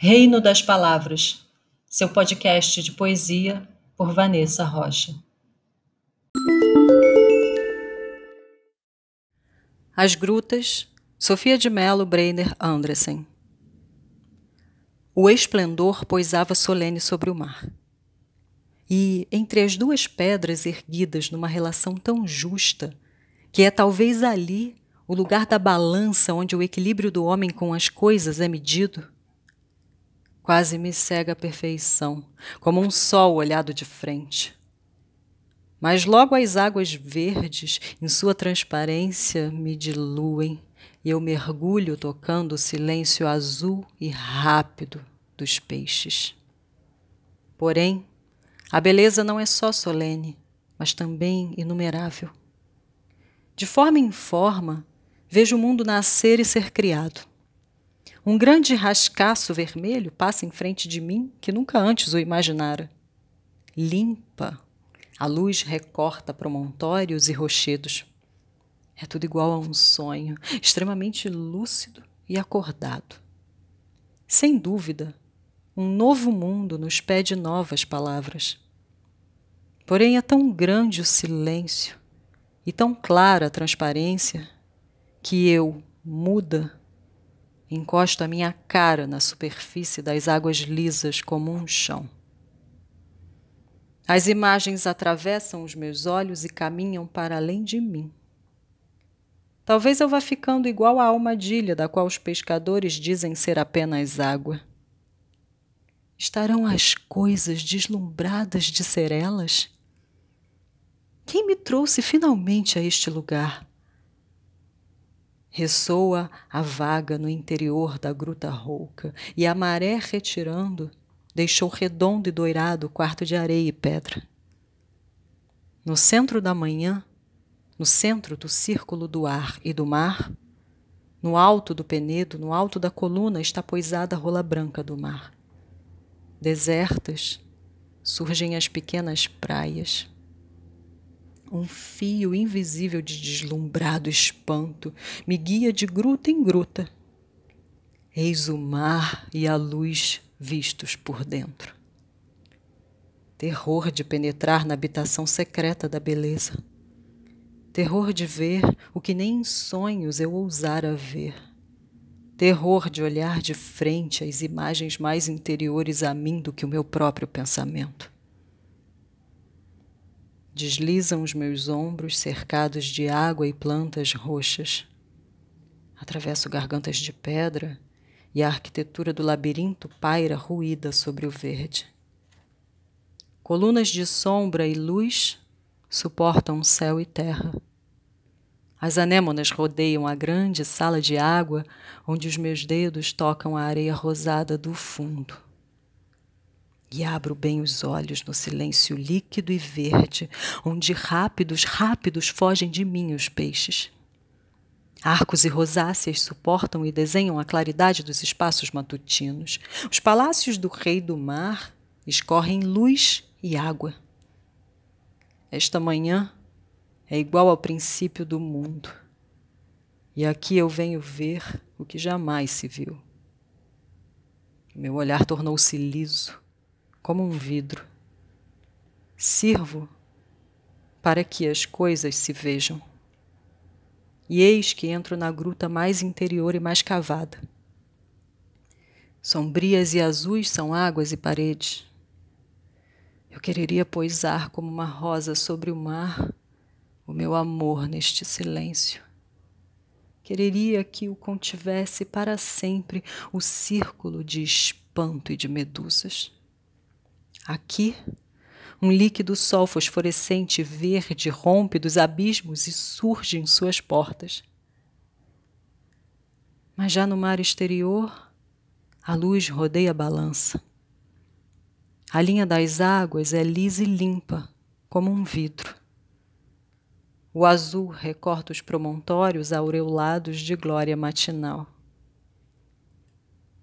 Reino das Palavras, seu podcast de poesia por Vanessa Rocha. As Grutas, Sofia de Mello Breiner Andressen. O esplendor poisava solene sobre o mar. E, entre as duas pedras erguidas numa relação tão justa, que é talvez ali o lugar da balança onde o equilíbrio do homem com as coisas é medido, quase me cega a perfeição, como um sol olhado de frente. Mas logo as águas verdes, em sua transparência, me diluem e eu mergulho tocando o silêncio azul e rápido dos peixes. Porém, a beleza não é só solene, mas também inumerável. De forma em forma, Vejo o mundo nascer e ser criado. Um grande rascaço vermelho passa em frente de mim que nunca antes o imaginara. Limpa, a luz recorta promontórios e rochedos. É tudo igual a um sonho, extremamente lúcido e acordado. Sem dúvida, um novo mundo nos pede novas palavras. Porém, é tão grande o silêncio e tão clara a transparência que eu, muda, encosto a minha cara na superfície das águas lisas como um chão. As imagens atravessam os meus olhos e caminham para além de mim. Talvez eu vá ficando igual à almadilha da qual os pescadores dizem ser apenas água. Estarão as coisas deslumbradas de ser elas? Quem me trouxe finalmente a este lugar? Ressoa a vaga no interior da gruta rouca, e a maré retirando deixou redondo e doirado o quarto de areia e pedra. No centro da manhã, no centro do círculo do ar e do mar, no alto do penedo, no alto da coluna, está poisada a rola branca do mar. Desertas, surgem as pequenas praias um fio invisível de deslumbrado espanto me guia de gruta em gruta. Eis o mar e a luz vistos por dentro. Terror de penetrar na habitação secreta da beleza. Terror de ver o que nem em sonhos eu ousara ver. Terror de olhar de frente às imagens mais interiores a mim do que o meu próprio pensamento. Deslizam os meus ombros cercados de água e plantas roxas. Atravesso gargantas de pedra e a arquitetura do labirinto paira ruída sobre o verde. Colunas de sombra e luz suportam céu e terra. As anêmonas rodeiam a grande sala de água onde os meus dedos tocam a areia rosada do fundo e abro bem os olhos no silêncio líquido e verde, onde rápidos, rápidos fogem de mim os peixes. Arcos e rosáceas suportam e desenham a claridade dos espaços matutinos. Os palácios do rei do mar escorrem luz e água. Esta manhã é igual ao princípio do mundo. E aqui eu venho ver o que jamais se viu. Meu olhar tornou-se liso como um vidro. Sirvo para que as coisas se vejam. E eis que entro na gruta mais interior e mais cavada. Sombrias e azuis são águas e paredes. Eu quereria poisar como uma rosa sobre o mar o meu amor neste silêncio. Quereria que o contivesse para sempre o círculo de espanto e de medusas. Aqui, um líquido sol fosforescente verde rompe dos abismos e surge em suas portas. Mas já no mar exterior, a luz rodeia a balança. A linha das águas é lisa e limpa, como um vidro. O azul recorta os promontórios aureolados de glória matinal.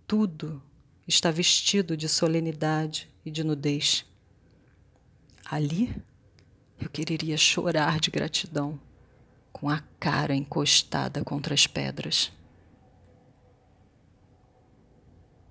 Tudo está vestido de solenidade e de nudez. Ali eu quereria chorar de gratidão, com a cara encostada contra as pedras.